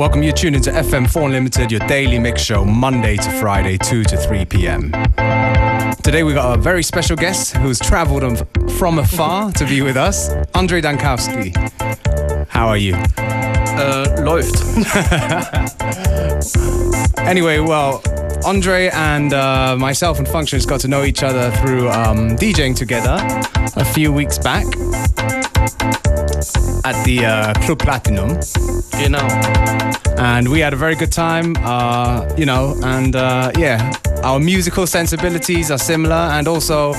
Welcome, you're tune into FM4 Unlimited, your daily mix show, Monday to Friday, 2 to 3 p.m. Today we've got a very special guest who's traveled from afar to be with us, Andre Dankowski. How are you? Uh, läuft. anyway, well, Andre and uh, myself and Functionist got to know each other through um, DJing together a few weeks back at the uh, Club Platinum. Genau. And we had a very good time, uh, you know, and uh, yeah, our musical sensibilities are similar, and also,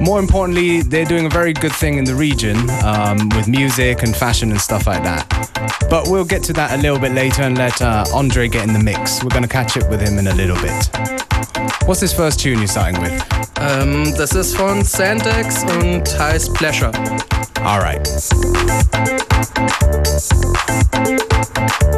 more importantly, they're doing a very good thing in the region um, with music and fashion and stuff like that. But we'll get to that a little bit later and let uh, Andre get in the mix. We're going to catch up with him in a little bit. What's this first tune you're starting with? Ähm, das ist von Sandex und heißt Pleasure. All right. Thank you.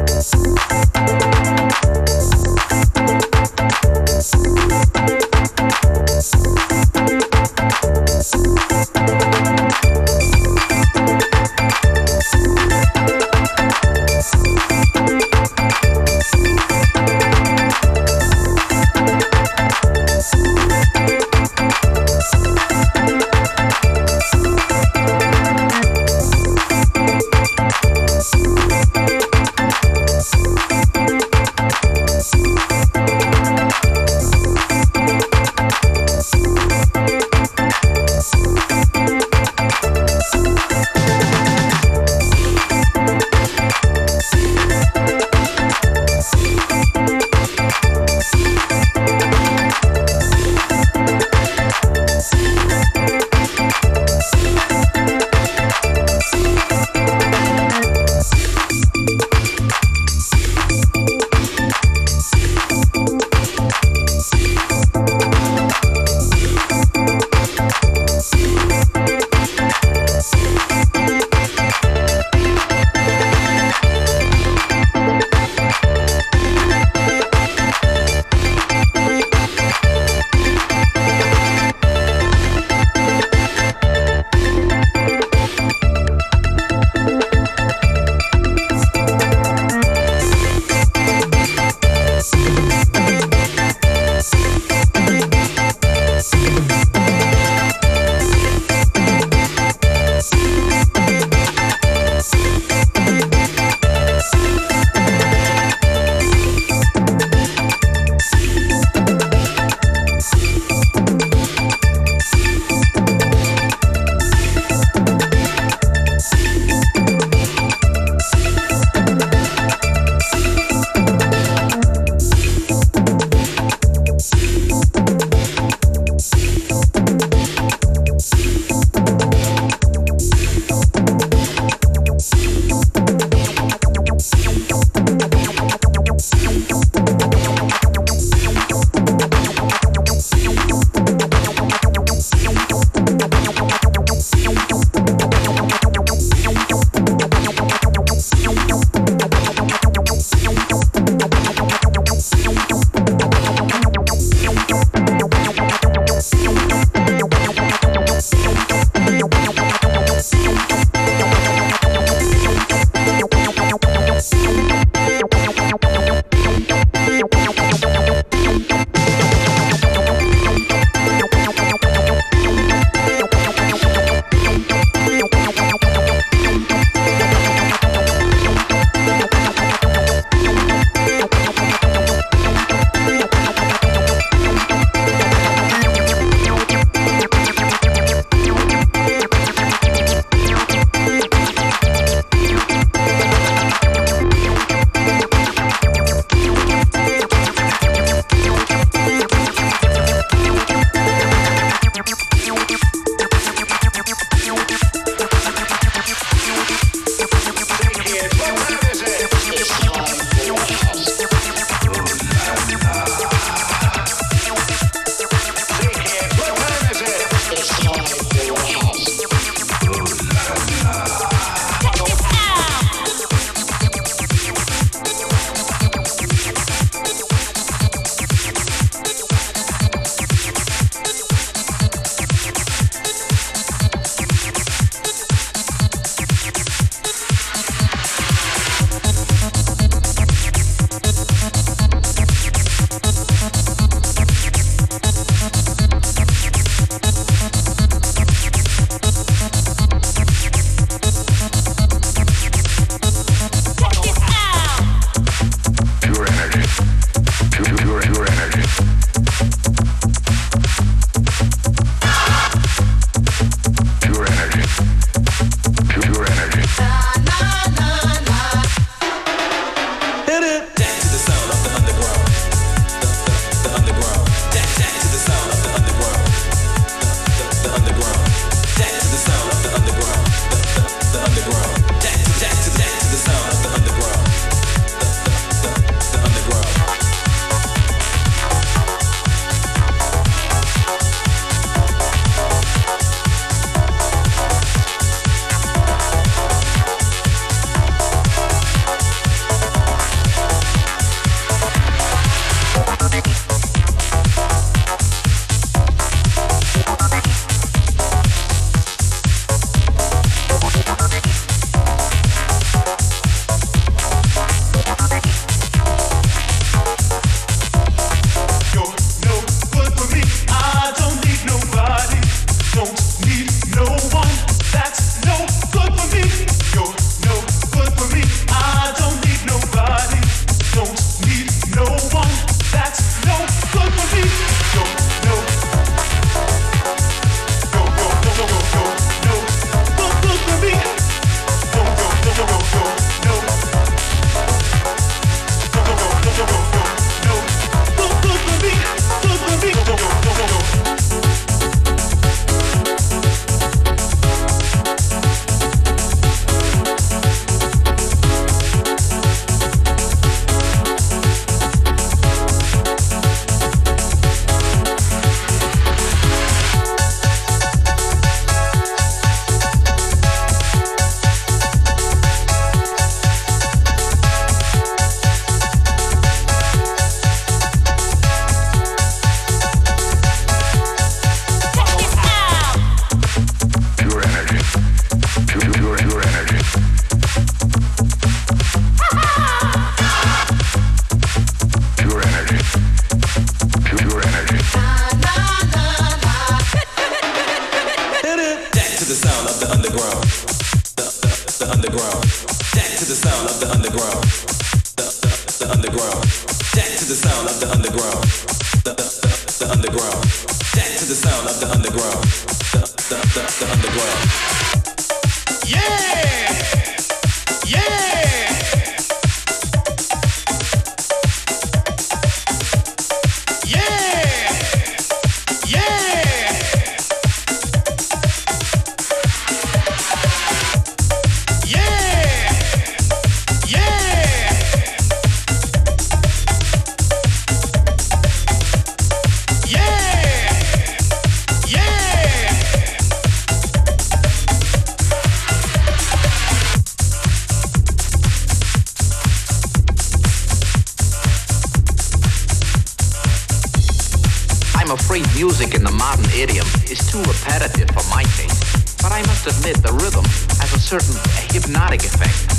Music in the modern idiom is too repetitive for my taste. But I must admit the rhythm has a certain hypnotic effect.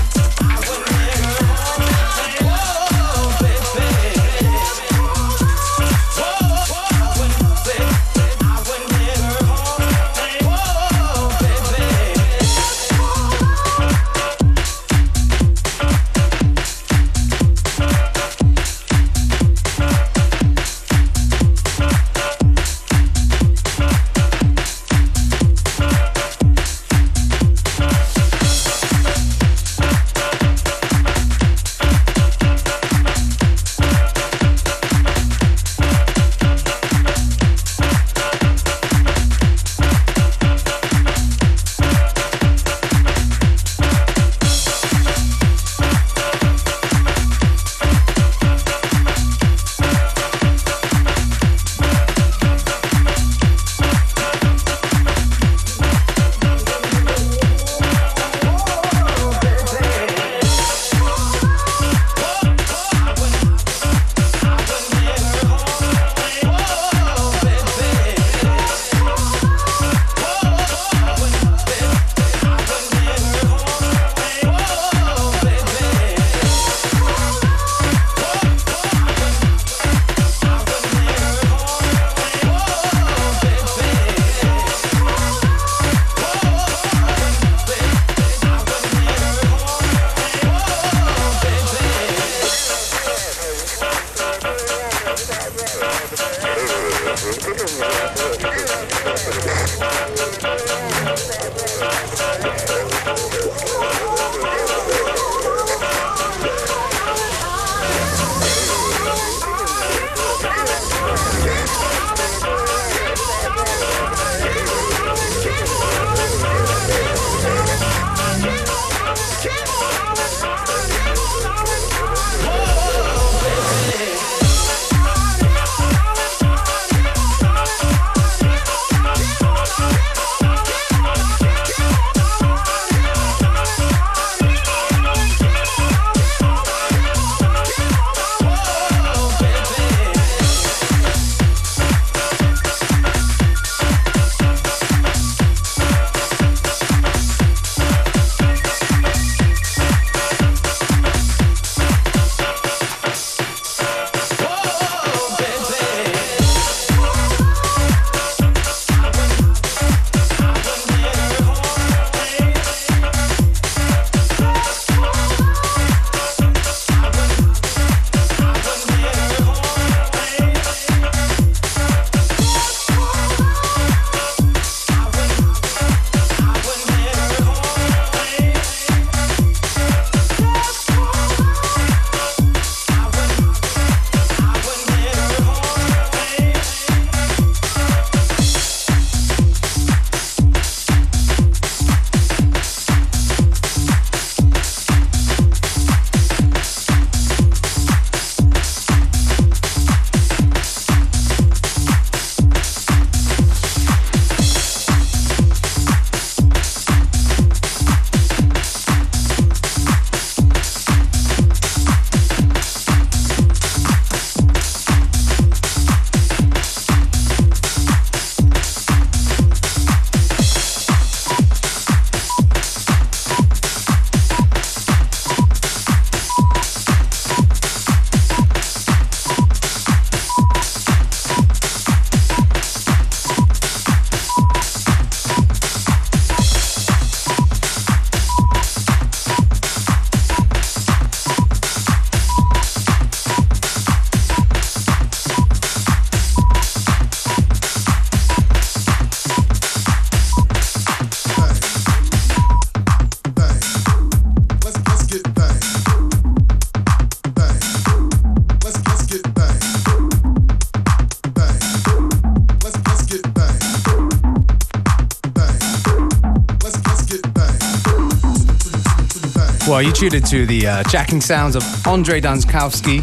Well, you tuned into the uh, jacking sounds of Andre Danskowski.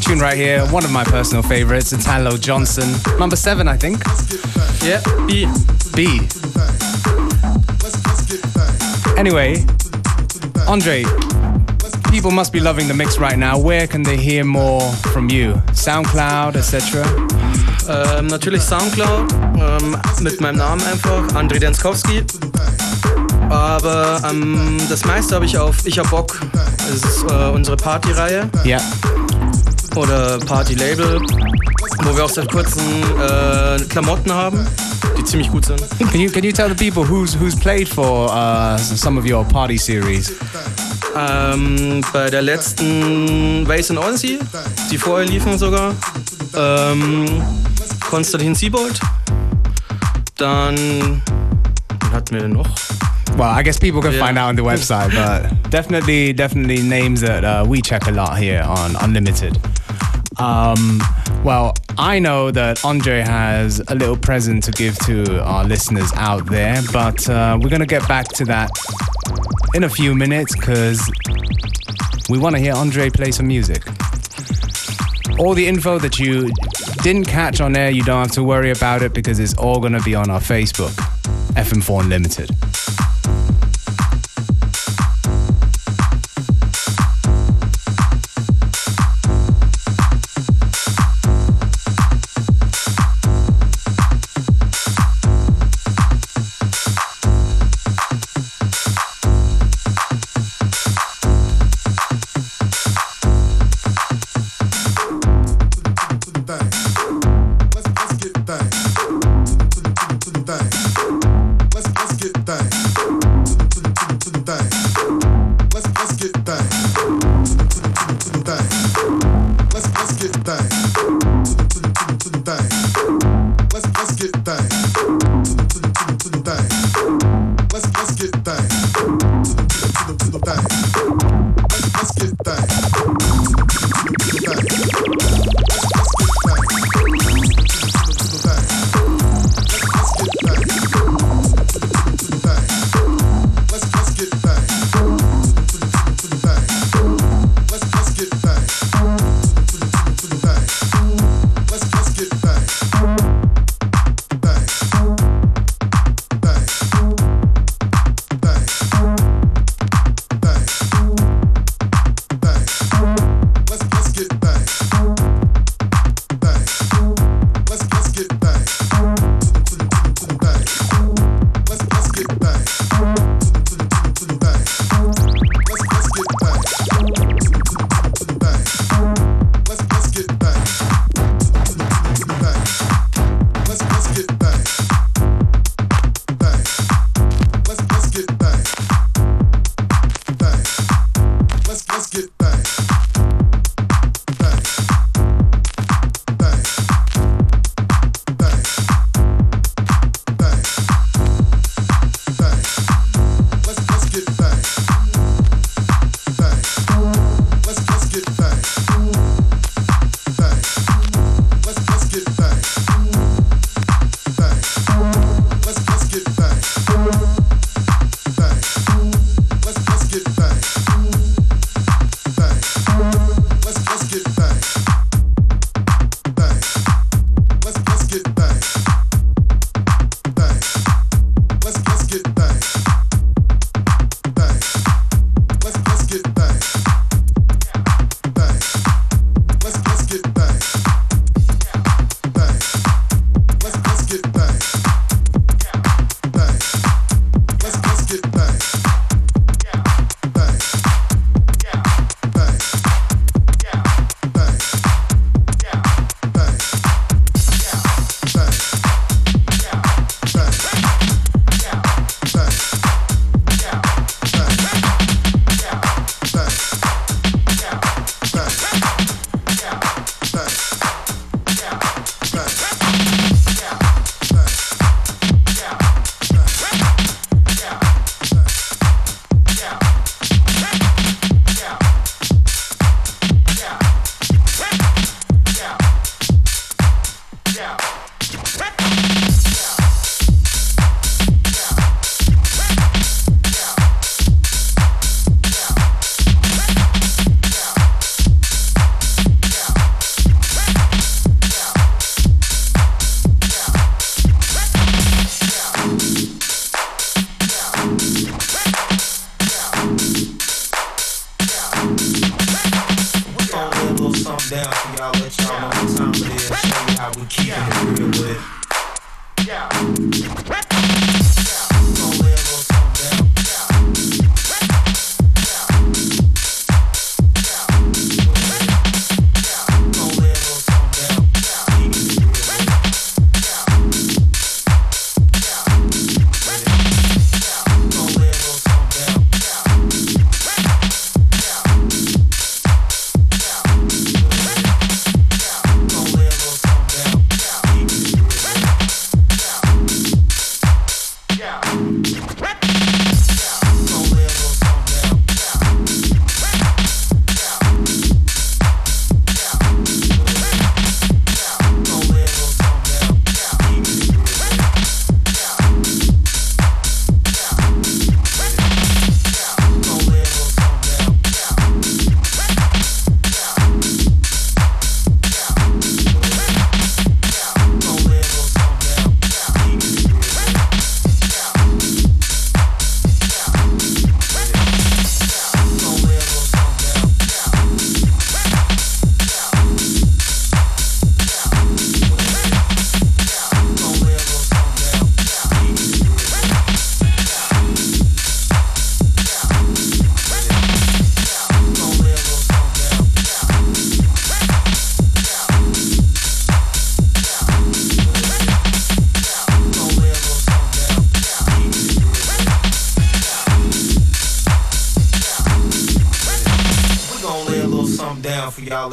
Tune right here, one of my personal favorites, Italo Johnson. Number seven, I think. Yeah, B. B. Anyway, Andre, people must be loving the mix right now. Where can they hear more from you? SoundCloud, etc. Ähm, natürlich Soundcloud, ähm, mit meinem Namen einfach, André Denskowski. Aber ähm, das meiste habe ich auf Ich hab Bock. Das ist äh, unsere Partyreihe Yeah. oder Party-Label, wo wir auch seit kurzem äh, Klamotten haben, die ziemlich gut sind. Can you can you tell the people who's who's played for uh, some of your party series? Ähm, bei der letzten Ways and Odyssey, die vorher liefen sogar, ähm, Konstantin Siebold. Dann, wen hatten wir denn noch? Well, I guess people can Yeah. find out on the website, but definitely, definitely names that uh, we check a lot here on Unlimited. Um, well, I know that Andre has a little present to give to our listeners out there, but uh, we're gonna get back to that in a few minutes because we want to hear Andre play some music. All the info that you didn't catch on air, you don't have to worry about it because it's all gonna be on our Facebook, FM4 Unlimited.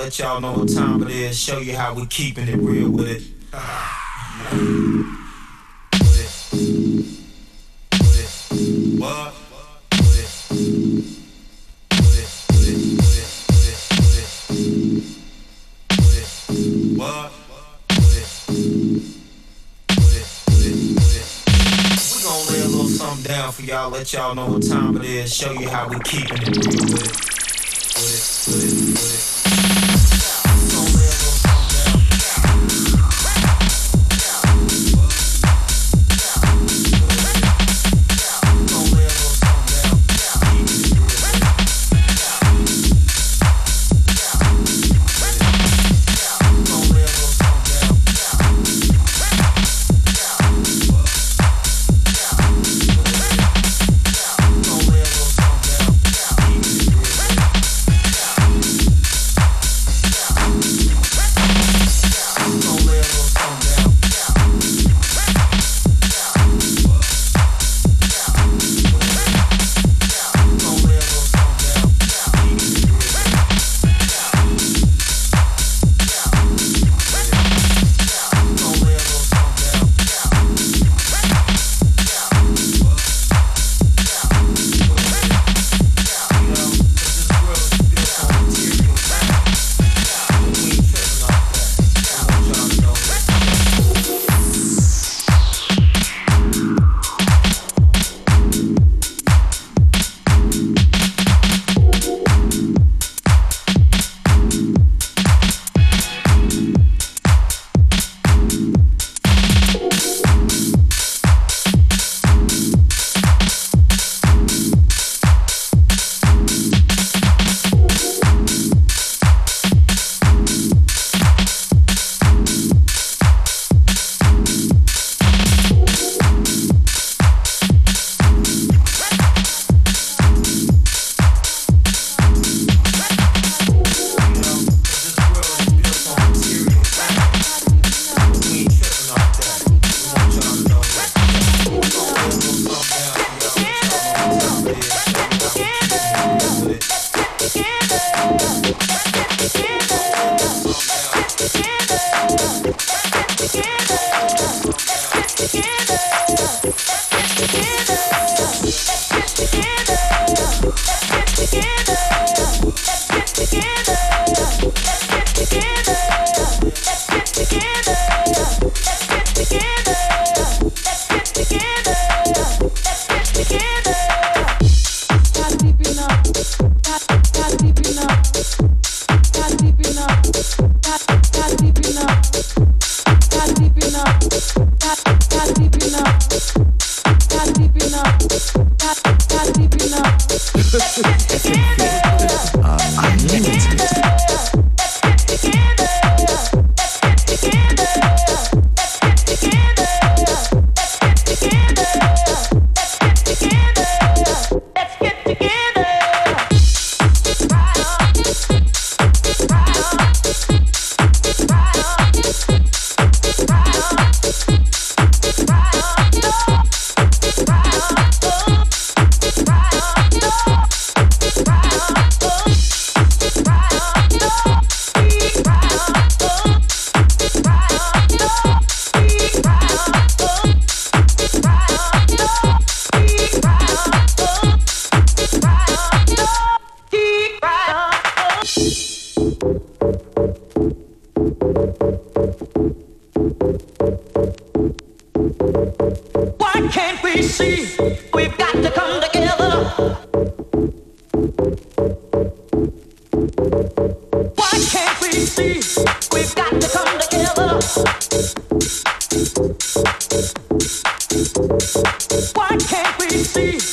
let y'all know what time it is. Show you how we keeping it real with it. What? down for y'all, let y'all know what time it is, show you how we keeping it real with it. With it, with it, with it. See?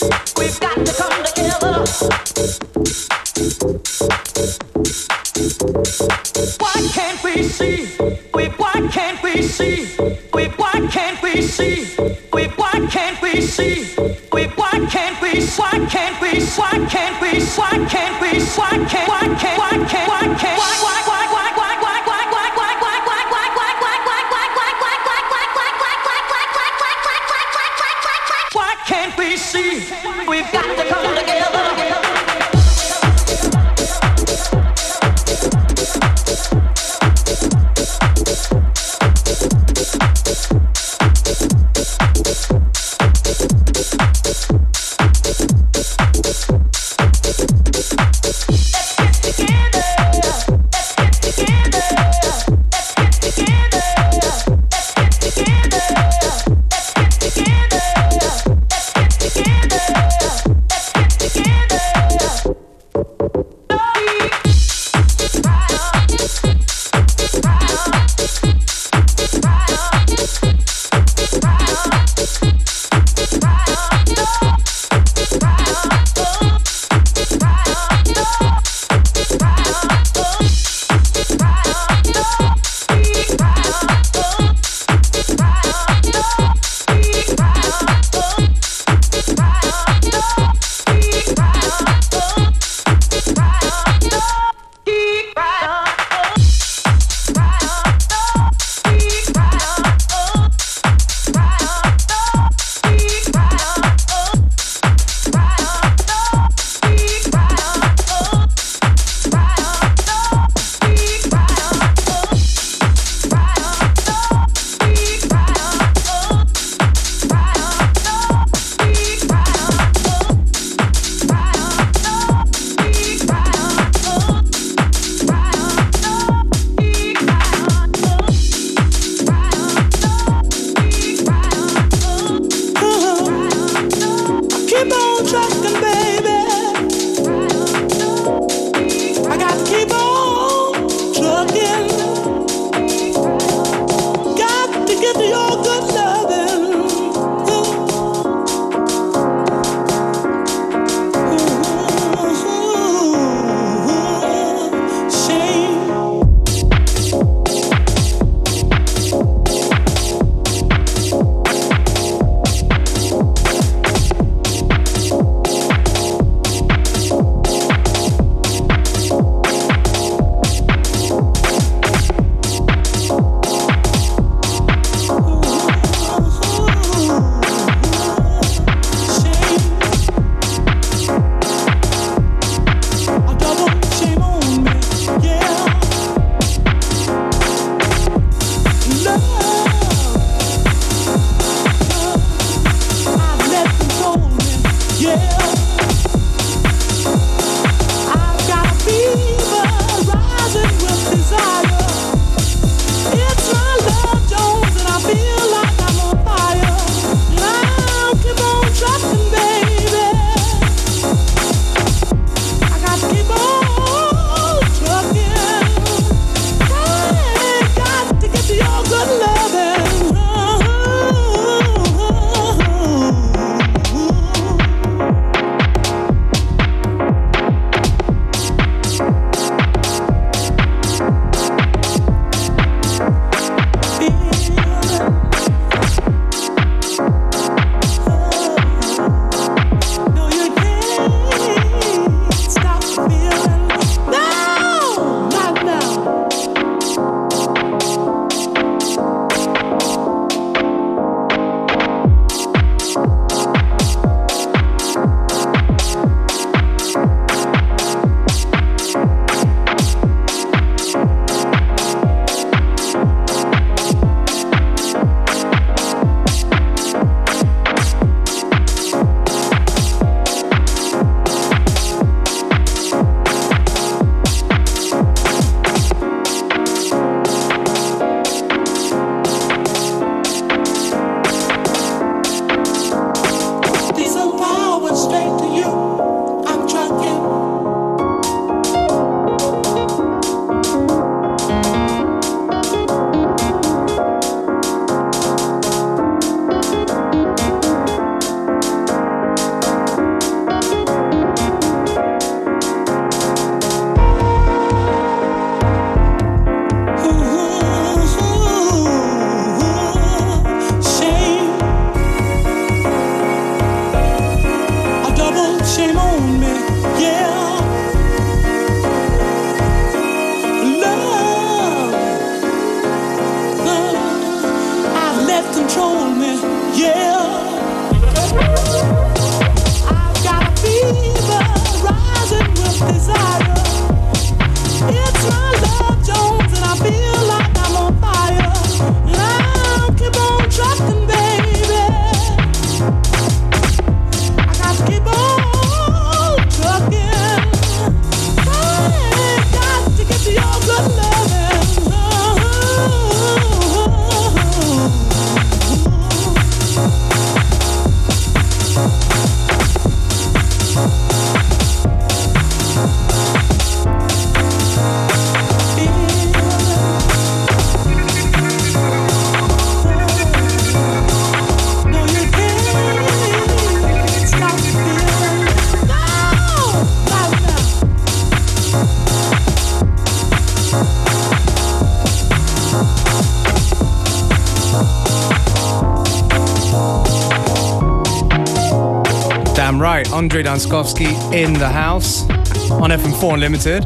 Andre Danskovsky in the house on FM4 Unlimited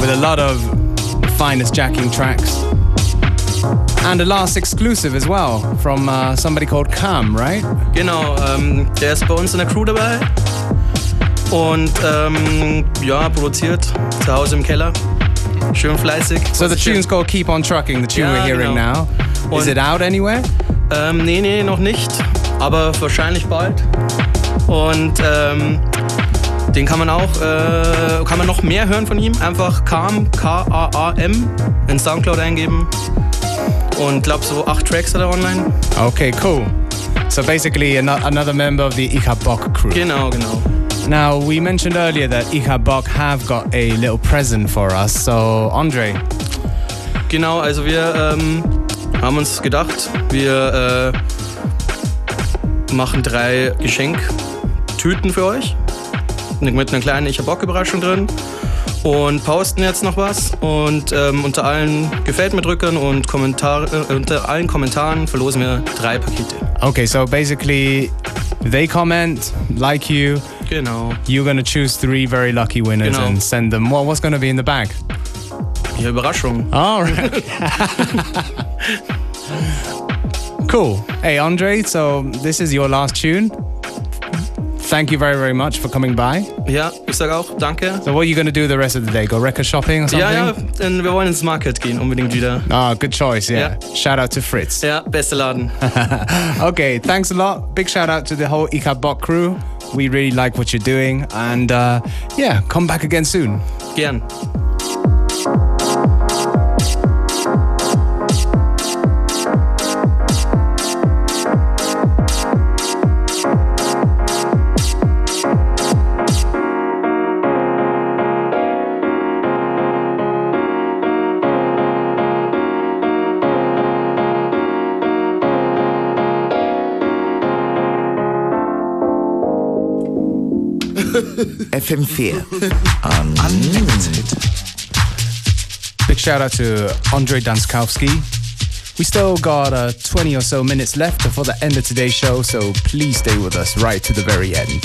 with a lot of finest jacking tracks. And a last exclusive as well from uh, somebody called Kaam, right? Genau, ähm, der ist bei uns in der Crew dabei und ähm, ja, produziert zu Hause im Keller. Schön fleißig. So the tune's called Keep On Trucking, the tune Ja, we're hearing genau. now. Is Und- it out anywhere? Ähm, nee, nee, noch nicht, aber wahrscheinlich bald. Und ähm, den kann man auch, äh, kann man noch mehr hören von ihm. Einfach Calm, K-A-A-M, in Soundcloud eingeben. Und glaub so acht Tracks hat er online. Okay, cool. So basically ano- another member of the Icha Bok crew. Genau, genau. Now, we mentioned earlier that Icha Bok have got a little present for us. So, Andre, Genau, also wir ähm, haben uns gedacht, wir äh, machen drei Geschenktüten für euch. Mit einer kleinen Ich hab Bock-Überraschung drin. Und posten jetzt noch was. Und ähm, unter allen Gefällt mir Drückern und Kommentare, äh, unter allen Kommentaren verlosen wir drei Pakete. okay, so basically they comment, like you, Genau. you're gonna choose three very lucky winners Genau. and send them. What, what's gonna be in the bag? Ja, Überraschung. All right. cool. Hey, Andre, so this is your last tune. Thank you very, very much for coming by. Ja, ich sag auch danke. So, what are you gonna do the rest of the day? Go record shopping or something? Ja, ja, denn wir wollen ins Market gehen, unbedingt wieder. Ah, good choice. Yeah. Shout out to Fritz. Ja, beste Laden. okay, thanks a lot. Big shout out to the whole Ikabok crew. We really like what you're doing, and uh, yeah, come back again soon. Gern. FM4 Unlimited. Big shout out to Andre Danskowski. We still got uh, 20 or so minutes left before the end of today's show, so please stay with us right to the very end.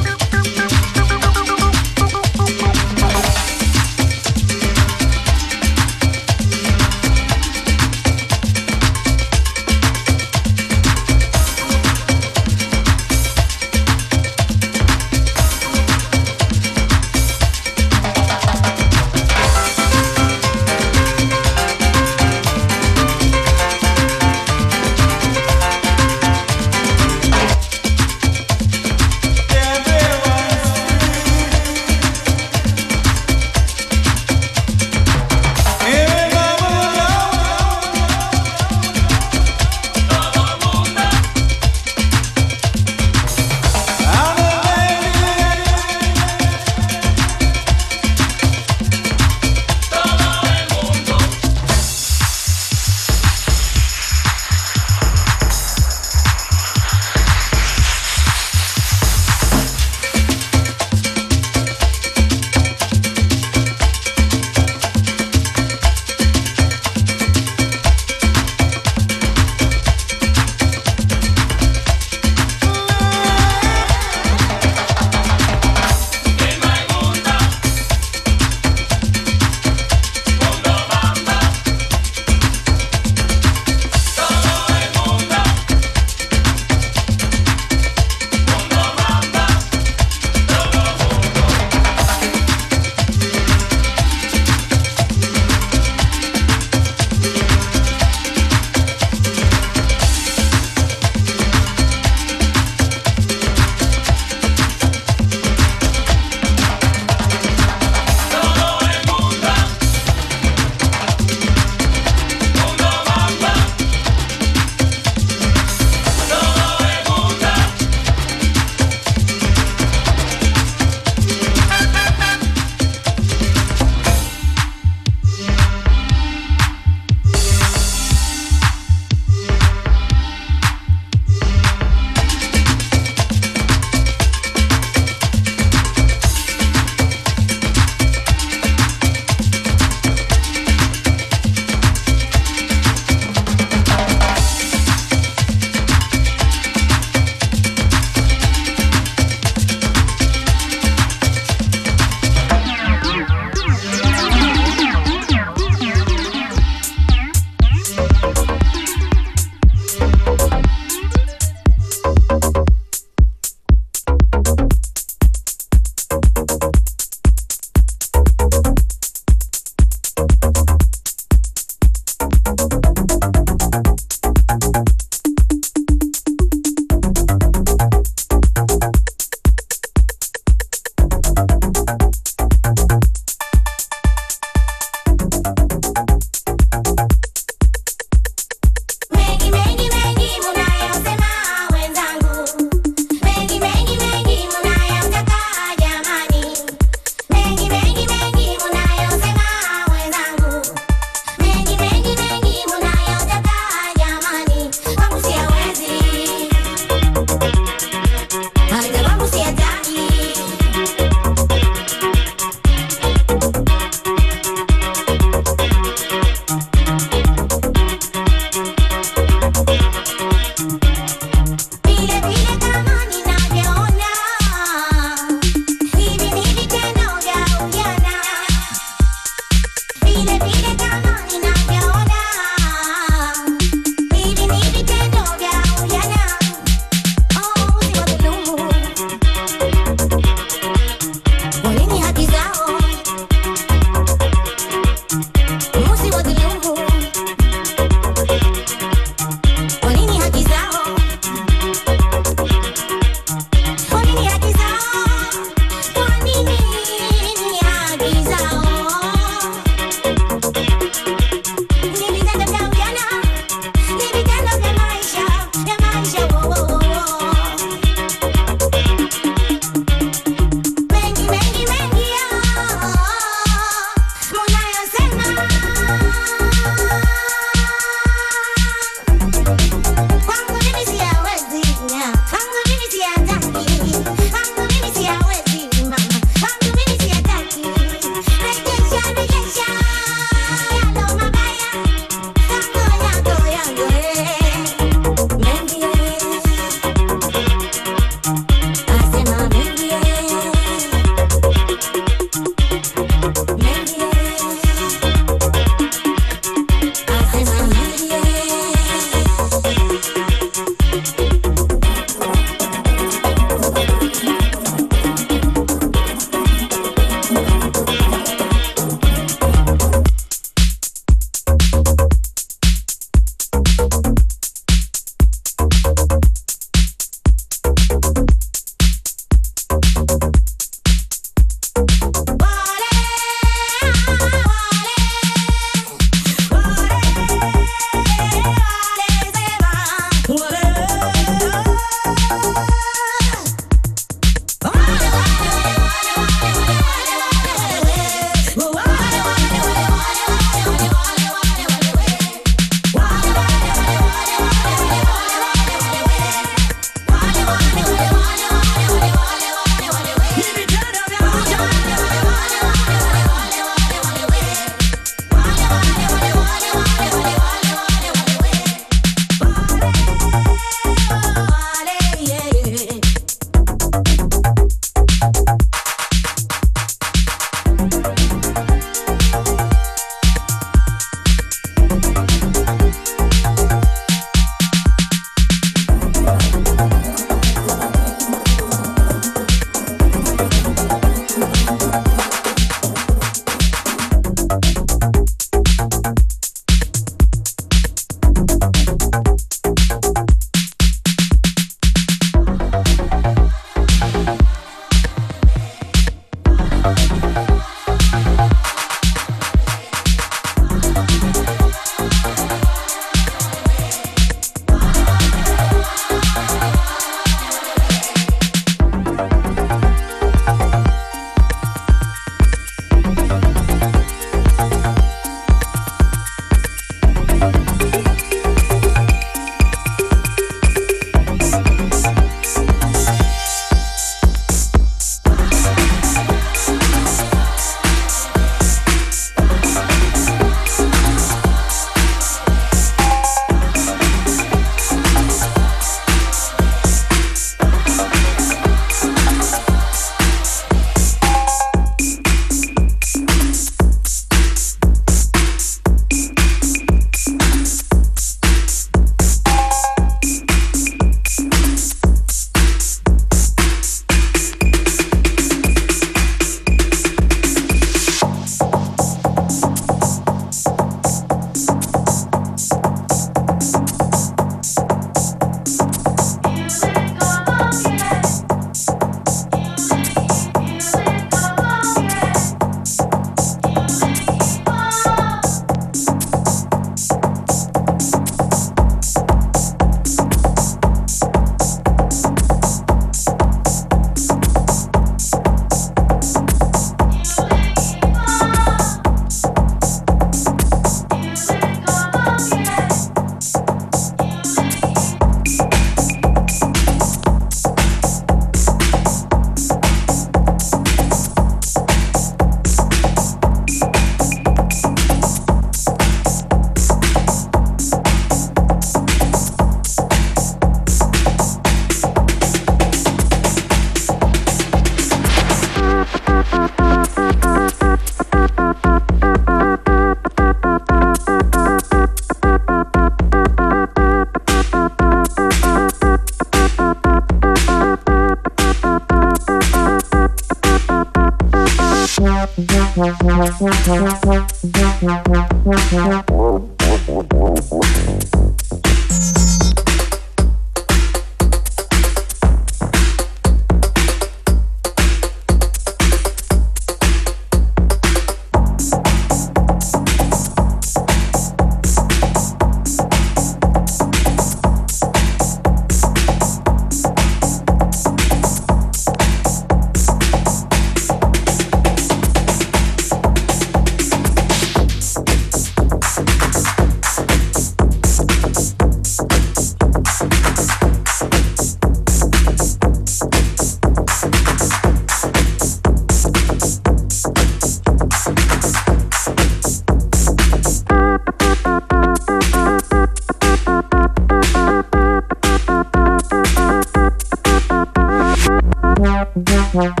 Thank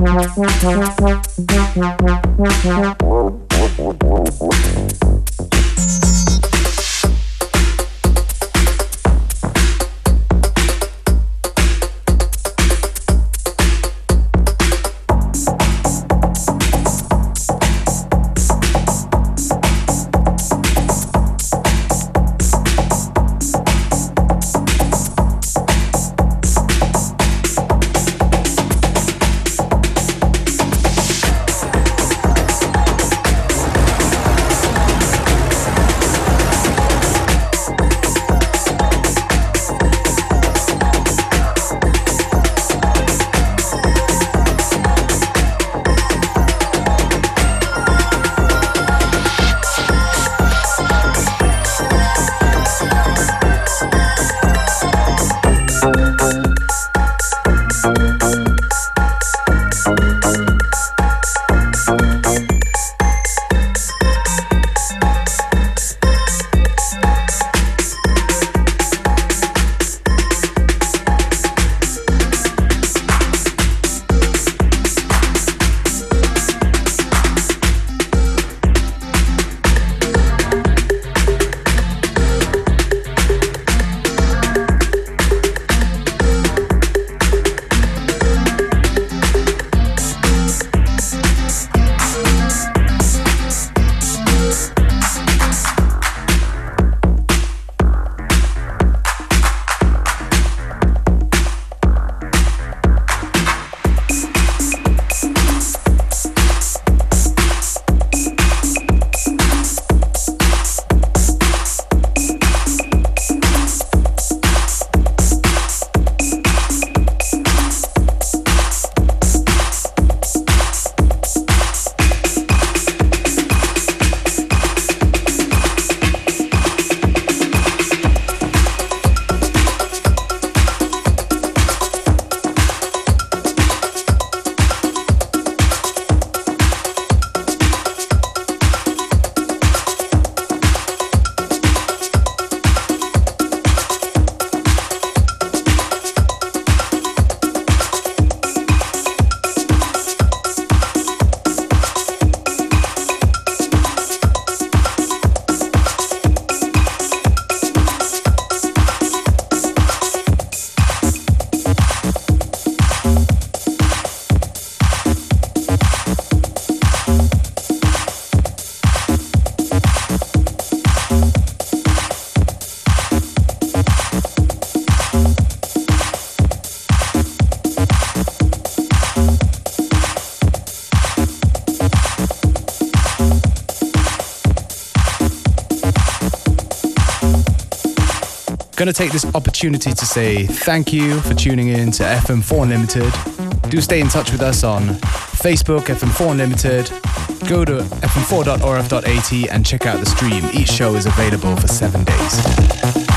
you. Gonna take this opportunity to say thank you for tuning in to FM4 Unlimited. Do stay in touch with us on Facebook, FM4 Unlimited. Go to fm4.orf.at and check out the stream. Each show is available for seven days.